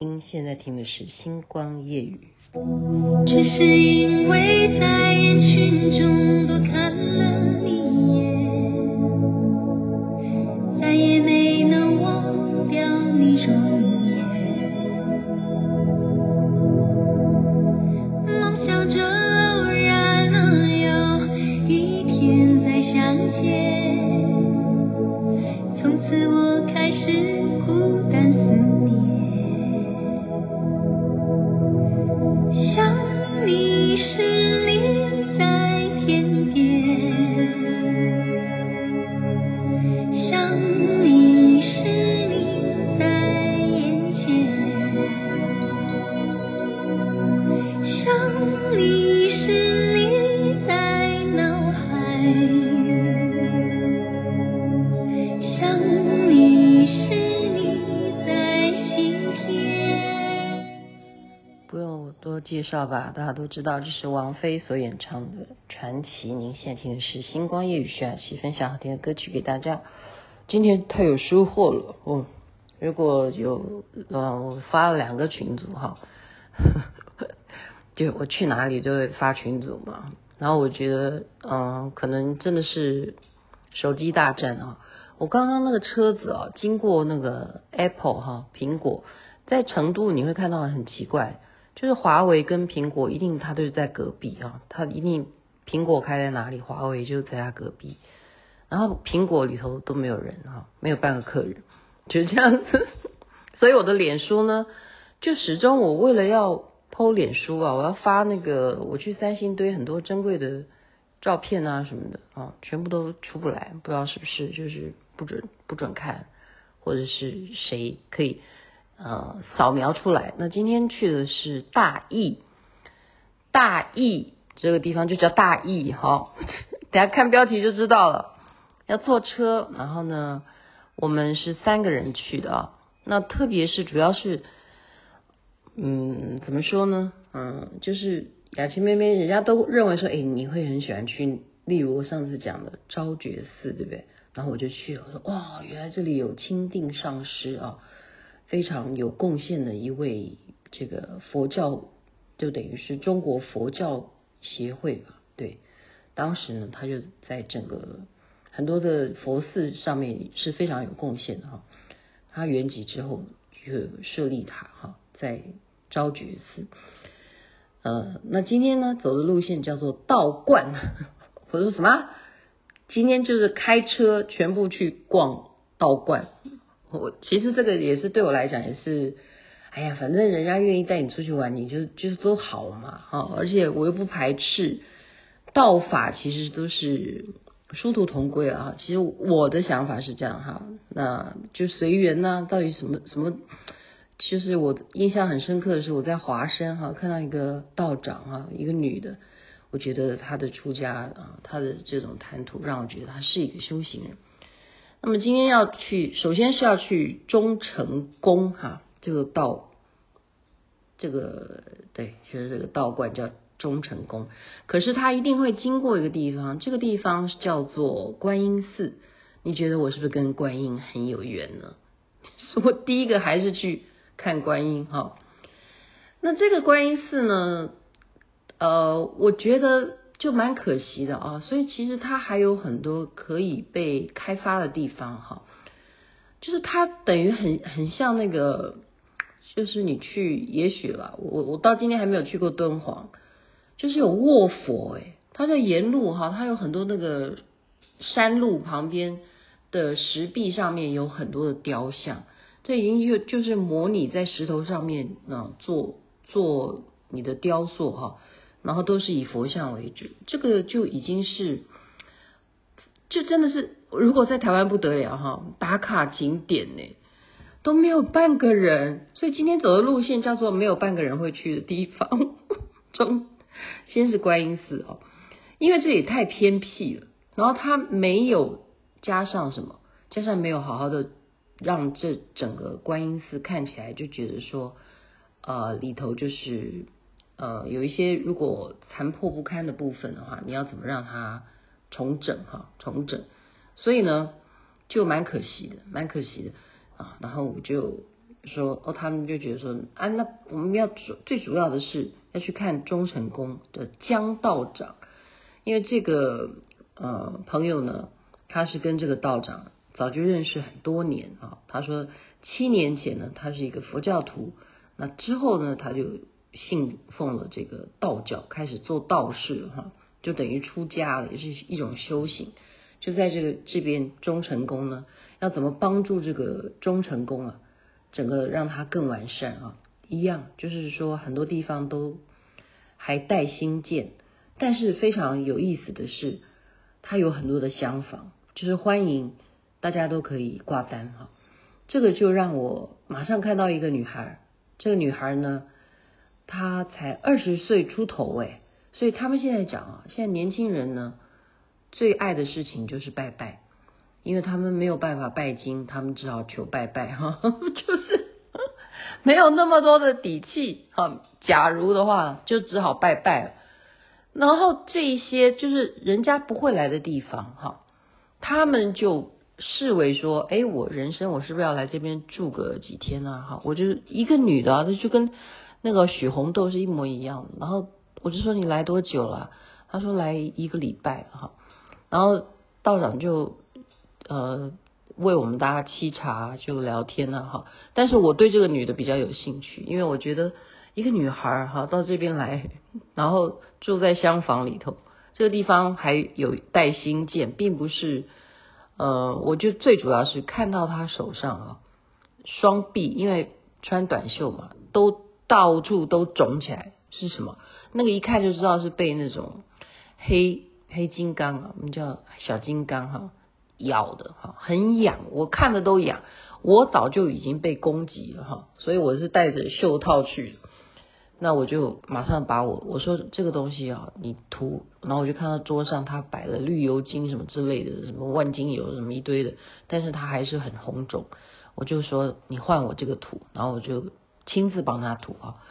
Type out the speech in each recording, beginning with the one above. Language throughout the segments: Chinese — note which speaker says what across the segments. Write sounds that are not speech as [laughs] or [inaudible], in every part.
Speaker 1: 您现在听的是《星光夜语》。
Speaker 2: 只是因为在人群中多看了
Speaker 1: 绍吧，大家都知道这是王菲所演唱的《传奇》。您现在听的是《星光夜雨》，徐雅琪分享好听的歌曲给大家。今天太有收获了，哦，如果有，呃，我发了两个群组哈，[laughs] 就我去哪里就会发群组嘛。然后我觉得，嗯、可能真的是手机大战啊。我刚刚那个车子啊，经过那个 Apple 哈苹果，在成都你会看到很奇怪。就是华为跟苹果一定，它都是在隔壁啊，它一定苹果开在哪里，华为就在它隔壁。然后苹果里头都没有人啊，没有半个客人，就是这样子。[laughs] 所以我的脸书呢，就始终我为了要剖脸书啊，我要发那个我去三星堆很多珍贵的照片啊什么的啊，全部都出不来，不知道是不是就是不准不准看，或者是谁可以。呃，扫描出来。那今天去的是大义，大义这个地方就叫大义哈。[laughs] 等下看标题就知道了。要坐车，然后呢，我们是三个人去的啊。那特别是主要是，嗯，怎么说呢？嗯，就是雅琪妹妹，人家都认为说，哎，你会很喜欢去，例如我上次讲的昭觉寺，对不对？然后我就去，我说哇，原来这里有钦定上师啊。非常有贡献的一位，这个佛教就等于是中国佛教协会吧？对，当时呢，他就在整个很多的佛寺上面是非常有贡献的哈。他圆寂之后就设立塔哈，在昭觉寺。呃，那今天呢走的路线叫做道观，我说什么？今天就是开车全部去逛道观。我其实这个也是对我来讲也是，哎呀，反正人家愿意带你出去玩，你就就是都好了嘛，哈，而且我又不排斥，道法其实都是殊途同归啊。其实我的想法是这样哈，那就随缘呐。到底什么什么？其实我印象很深刻的是我在华山哈看到一个道长哈，一个女的，我觉得她的出家啊，她的这种谈吐让我觉得她是一个修行人。那么今天要去，首先是要去忠诚宫哈，这个道，这个对，就是这个道观叫忠诚宫。可是他一定会经过一个地方，这个地方叫做观音寺。你觉得我是不是跟观音很有缘呢？[laughs] 我第一个还是去看观音哈。那这个观音寺呢，呃，我觉得。就蛮可惜的啊，所以其实它还有很多可以被开发的地方哈。就是它等于很很像那个，就是你去，也许啦，我我到今天还没有去过敦煌，就是有卧佛诶，它在沿路哈，它有很多那个山路旁边的石壁上面有很多的雕像，这已经就就是模拟在石头上面啊做做你的雕塑哈。然后都是以佛像为主，这个就已经是，就真的是，如果在台湾不得了哈，打卡景点呢，都没有半个人，所以今天走的路线叫做没有半个人会去的地方。[laughs] 中先是观音寺哦，因为这里太偏僻了，然后它没有加上什么，加上没有好好的让这整个观音寺看起来就觉得说，呃，里头就是。呃，有一些如果残破不堪的部分的话，你要怎么让它重整哈？重整，所以呢，就蛮可惜的，蛮可惜的啊。然后我就说哦，他们就觉得说啊，那我们要主最主要的是要去看忠诚宫的江道长，因为这个呃朋友呢，他是跟这个道长早就认识很多年啊。他说七年前呢，他是一个佛教徒，那之后呢，他就信奉了这个道教，开始做道士哈，就等于出家了，也是一种修行。就在这个这边忠诚宫呢，要怎么帮助这个忠诚宫啊？整个让它更完善啊，一样就是说很多地方都还待新建，但是非常有意思的是，它有很多的厢房，就是欢迎大家都可以挂单哈。这个就让我马上看到一个女孩，这个女孩呢，他才二十岁出头哎，所以他们现在讲啊，现在年轻人呢最爱的事情就是拜拜。因为他们没有办法拜金，他们只好求拜拜哈，[laughs] 就是 [laughs] 没有那么多的底气哈。假如的话，就只好拜拜了。然后这些就是人家不会来的地方哈，他们就视为说，哎，我人生我是不是要来这边住个几天啊？哈，我就是一个女的，她就跟那个许红豆是一模一样的。然后我就说你来多久了？他说来一个礼拜哈。然后道长就。呃，为我们大家沏茶就聊天了哈。但是我对这个女的比较有兴趣，因为我觉得一个女孩哈到这边来，然后住在厢房里头，这个地方还有待新建，并不是呃，我就最主要是看到她手上啊双臂，因为穿短袖嘛，都到处都肿起来，是什么？那个一看就知道是被那种黑黑金刚啊，我们叫小金刚哈。咬的哈，很痒，我看的都痒。我早就已经被攻击了哈，所以我是带着袖套去。那我就马上把我我说这个东西啊，你涂，然后我就看到桌上他摆了绿油精什么之类的，什么万金油什么一堆的，但是他还是很红肿。我就说你换我这个涂，然后我就亲自帮他涂啊。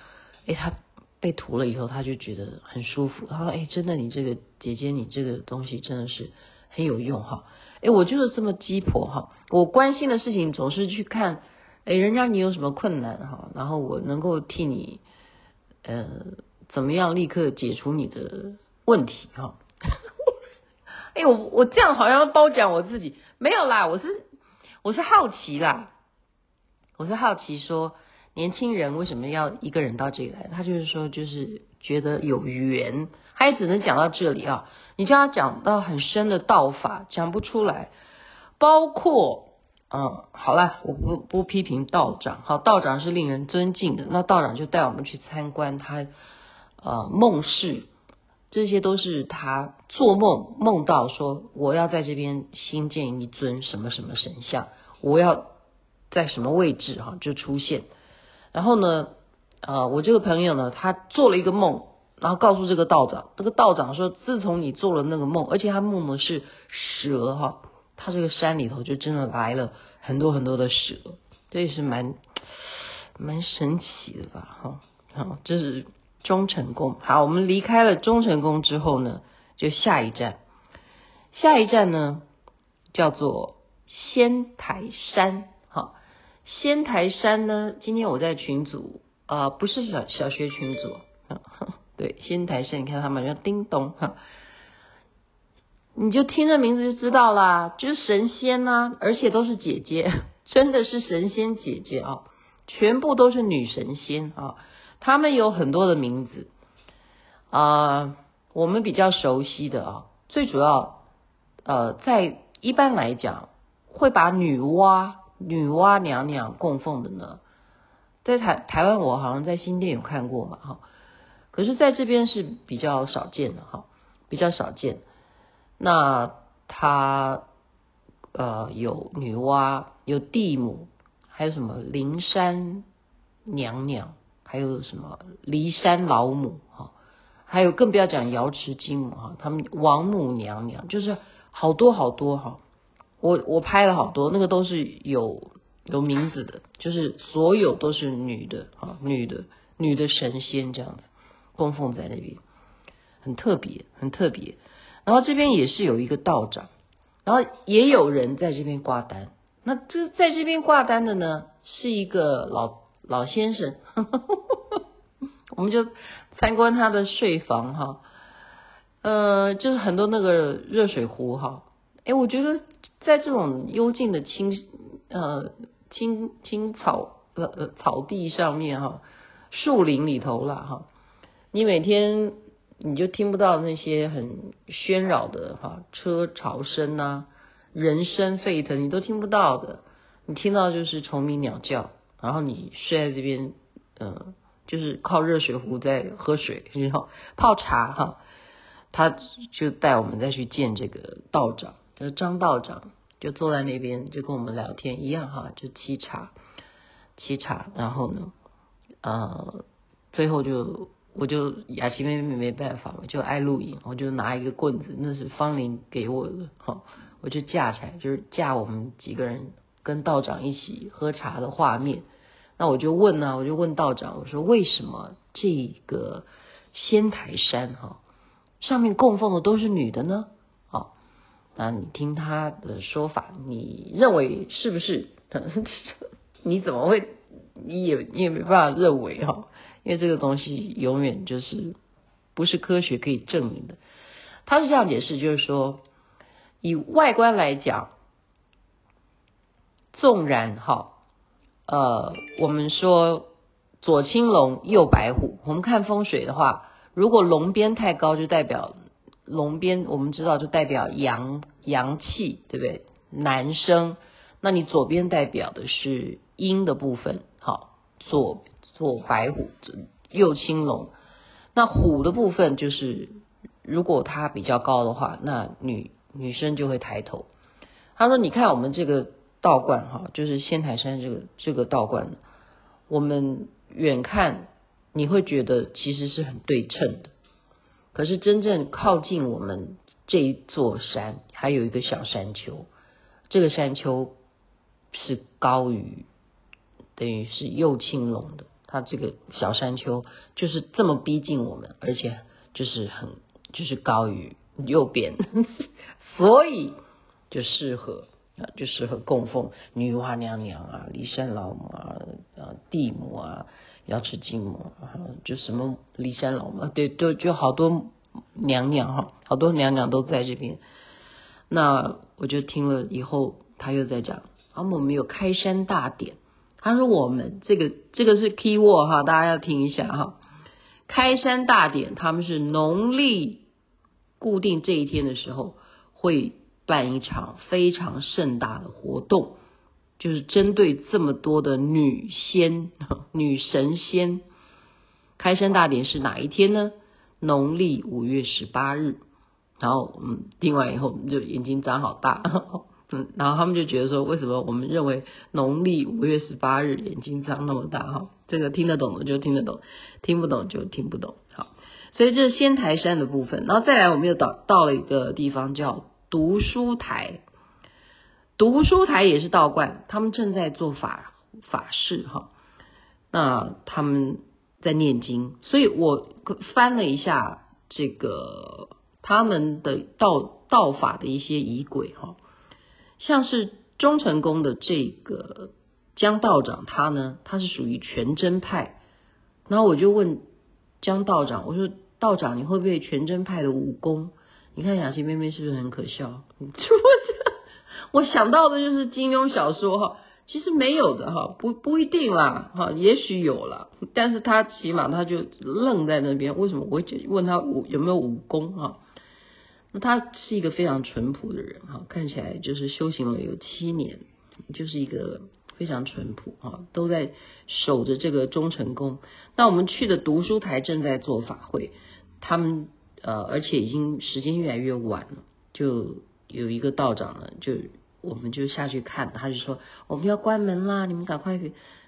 Speaker 1: 诶，他被涂了以后，他就觉得很舒服。他说：“诶，真的，你这个姐姐，你这个东西真的是很有用哈。”哎，我就是这么鸡婆哈！我关心的事情总是去看，哎，人家你有什么困难哈，然后我能够替你，呃，怎么样立刻解除你的问题哈？[laughs] 哎，我我这样好像褒奖我自己，没有啦，我是我是好奇啦，我是好奇说，年轻人为什么要一个人到这里来？他就是说，就是觉得有缘，他也只能讲到这里啊。你叫他讲到很深的道法，讲不出来。包括，嗯，好了，我不不批评道长，好，道长是令人尊敬的。那道长就带我们去参观他，呃，梦室，这些都是他做梦梦到说，我要在这边新建一尊什么什么神像，我要在什么位置哈就出现。然后呢，呃，我这个朋友呢，他做了一个梦。然后告诉这个道长，这个道长说，自从你做了那个梦，而且他梦的是蛇哈，他这个山里头就真的来了很多很多的蛇，这也是蛮蛮神奇的吧哈。好，这是忠诚宫。好，我们离开了忠诚宫之后呢，就下一站，下一站呢叫做仙台山。仙台山呢，今天我在群组啊、呃，不是小小学群组。[laughs] 对，仙台山，你看他们叫叮咚哈，你就听这名字就知道啦，就是神仙呐、而且都是姐姐，[laughs] 真的是神仙姐姐啊，全部都是女神仙啊，他们有很多的名字啊，我们比较熟悉的啊，最主要呃，在一般来讲会把女娲女娲娘娘供奉的呢，在台台湾我好像在新店有看过嘛哈。可是在这边是比较少见的哈，比较少见。那他呃有女娲，有地母，还有什么灵山娘娘，还有什么骊山老母哈，还有更不要讲瑶池金母哈，他们王母娘娘就是好多好多哈。我我拍了好多，那个都是有有名字的，就是所有都是女的啊，女的女的神仙这样子。供奉在那边，很特别，很特别。然后这边也是有一个道长，然后也有人在这边挂单。那这在这边挂单的呢，是一个老老先生，[laughs] 我们就参观他的睡房哈，呃，就是很多那个热水壶哈，哎，我觉得在这种幽静的青呃青青草呃草地上面哈，树林里头了哈，你每天你就听不到那些很喧扰的哈车潮声呐，人声沸腾，你都听不到的。你听到就是虫鸣鸟叫，然后你睡在这边，嗯、就是靠热水壶在喝水，然后泡茶哈。他就带我们再去见这个道长，就是张道长，就坐在那边就跟我们聊天一样哈，就沏茶，沏茶，然后呢，呃，最后就我就雅琪妹妹没办法，我就爱录影，我就拿一个棍子，那是方林给我的哈，我就架起来，就是架我们几个人。跟道长一起喝茶的画面，那我就问呢、啊，我就问道长，我说为什么这个仙台山哈上面供奉的都是女的呢？好，那你听他的说法，你认为是不是？你怎么会？你也你也没办法认为哈，因为这个东西永远就是不是科学可以证明的。他是这样解释，就是说以外观来讲。纵然哈，呃，我们说左青龙右白虎，我们看风水的话，如果龙边太高，就代表龙边，我们知道就代表阳阳气，对不对？男生，那你左边代表的是阴的部分，好，左左白虎，右青龙，那虎的部分就是，如果它比较高的话，那女女生就会抬头。他说：“你看我们这个。”道观哈，就是仙台山这个这个道观，我们远看你会觉得其实是很对称的，可是真正靠近我们这一座山，还有一个小山丘，这个山丘是高于等于是右青龙的，它这个小山丘就是这么逼近我们，而且就是很就是高于右边，[laughs] 所以就适合。啊，就适合供奉女娲娘娘啊、骊山老母啊、啊地母啊、瑶池金母啊，就什么骊山老嘛，对，就就好多娘娘哈，好多娘娘都在这边。那我就听了以后，他又在讲，啊，我们有开山大典。他说我们这个这个是 key word 哈，大家要听一下哈。开山大典，他们是农历固定这一天的时候会。办一场非常盛大的活动，就是针对这么多的女仙、女神仙。开山大典是哪一天呢？农历五月十八日。然后，嗯，听完以后，我们就眼睛张好大，[laughs] 嗯，然后他们就觉得说，为什么我们认为农历五月十八日眼睛张那么大？哈，这个听得懂的就听得懂，听不懂就听不懂。好，所以这是仙台山的部分。然后再来，我们又到到了一个地方叫。读书台，读书台也是道观，他们正在做法法事哈。那他们在念经，所以我翻了一下这个他们的道道法的一些仪轨哈，像是忠成宫的这个江道长，他呢他是属于全真派。然后我就问江道长，我说道长你会不会全真派的武功？你看雅琪妹妹是不是很可笑？[laughs] 我想到的就是金庸小说哈，其实没有的哈，不不一定啦哈，也许有了，但是他起码他就愣在那边。为什么我就问他武有没有武功哈？那他是一个非常淳朴的人哈，看起来就是修行了有七年，就是一个非常淳朴哈，都在守着这个忠成宫。那我们去的读书台正在做法会，他们。呃，而且已经时间越来越晚了，就有一个道长呢，就我们就下去看，他就说我们要关门啦，你们赶快，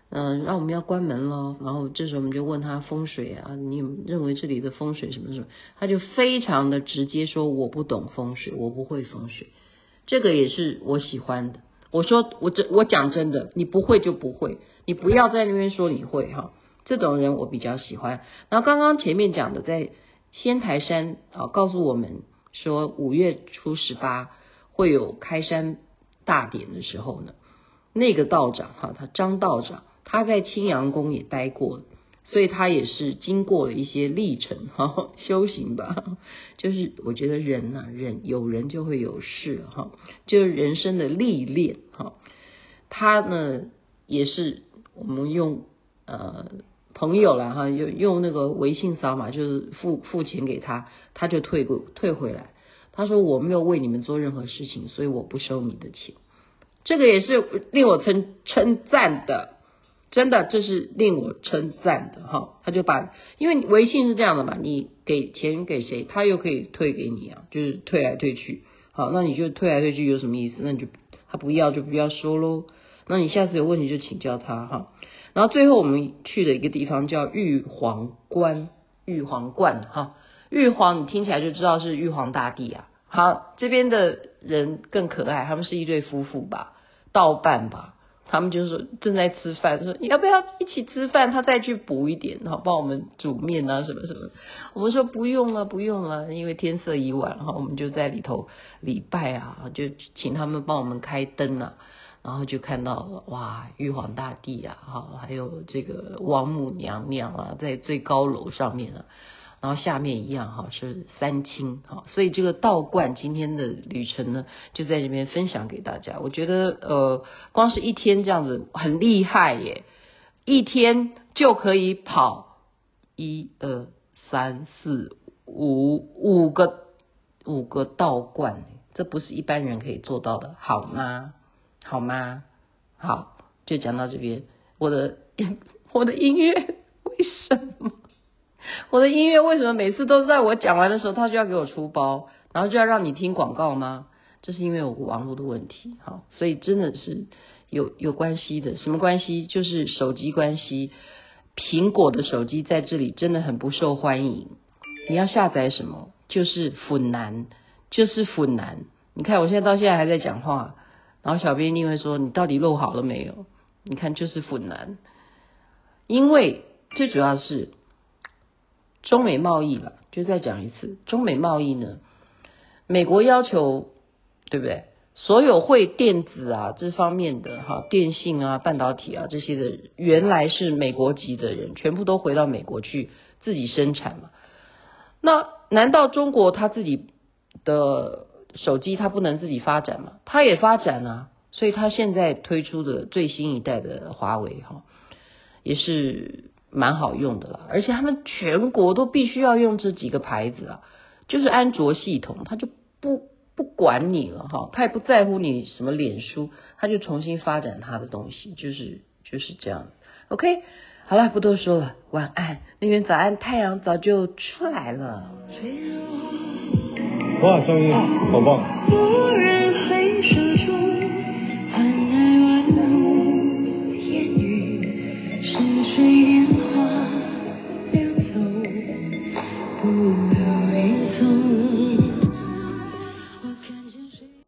Speaker 1: 嗯、让我们要关门咯。然后这时候我们就问他风水啊，你认为这里的风水什么什么？他就非常的直接说我不懂风水，我不会风水。这个也是我喜欢的。我说我这我讲真的，你不会就不会，你不要在那边说你会哈。这种人我比较喜欢。然后刚刚前面讲的在。仙台山啊，告诉我们说五月初十八会有开山大典的时候呢，那个道长哈，他张道长他在青阳宫也待过，所以他也是经过了一些历程哈，修行吧。[laughs] 就是我觉得人呐，人有人就会有事哈，就是人生的历练哈。他呢也是我们用呃朋友了哈，用用那个微信扫码，就是付付钱给他，他就退过退回来。他说我没有为你们做任何事情，所以我不收你的钱。这个也是令我称称赞的，真的，这是令我称赞的哈。他就把，因为微信是这样的嘛，你给钱给谁，他又可以退给你啊，就是退来退去。好，那你就退来退去有什么意思？那你就他不要就不要收喽。那你下次有问题就请教他哈。然后最后我们去的一个地方叫玉皇关，玉皇观哈。玉皇你听起来就知道是玉皇大帝啊。好，这边的人更可爱，他们是一对夫妇吧，道伴吧。他们就是正在吃饭，说你要不要一起吃饭？他再去补一点，好帮我们煮面啊什么什么。我们说不用了，不用了，因为天色已晚哈，我们就在里头礼拜啊，就请他们帮我们开灯啊，然后就看到哇，玉皇大帝啊，哈，还有这个王母娘娘啊，在最高楼上面啊。然后下面一样哈，是三清哈，所以这个道观今天的旅程呢，就在这边分享给大家。我觉得呃，光是一天这样子很厉害耶，一天就可以跑一二三四五五个五个道观，这不是一般人可以做到的，好吗？好吗？好，就讲到这边。我的 [laughs] 我的音乐为什么？我的音乐为什么每次都在我讲完的时候，他就要给我出包，然后就要让你听广告吗？这是因为我网络的问题，好，所以真的是有有关系的。什么关系？就是手机关系。苹果的手机在这里真的很不受欢迎。你要下载什么？就是腐男，就是腐男。你看我现在到现在还在讲话，然后小编一定会说你到底录好了没有？你看就是腐男，因为最主要是。中美贸易了，就再讲一次，中美贸易呢，美国要求，对不对？所有会电子啊这方面的哈，电信啊、半导体啊这些的，原来是美国籍的人，全部都回到美国去自己生产嘛。那难道中国他自己的手机它不能自己发展嘛，它也发展啊，所以它现在推出的最新一代的华为哈，也是。蛮好用的啦，而且他们全国都必须要用这几个牌子啊，就是安卓系统，它就不不管你了哈，它也不在乎你什么脸书，它就重新发展它的东西，就是就是这样。OK，好了，不多说了，晚安。那边早安，太阳早就出来了。
Speaker 3: 哇，声音好棒。回首处，寒来如烟雨，是谁？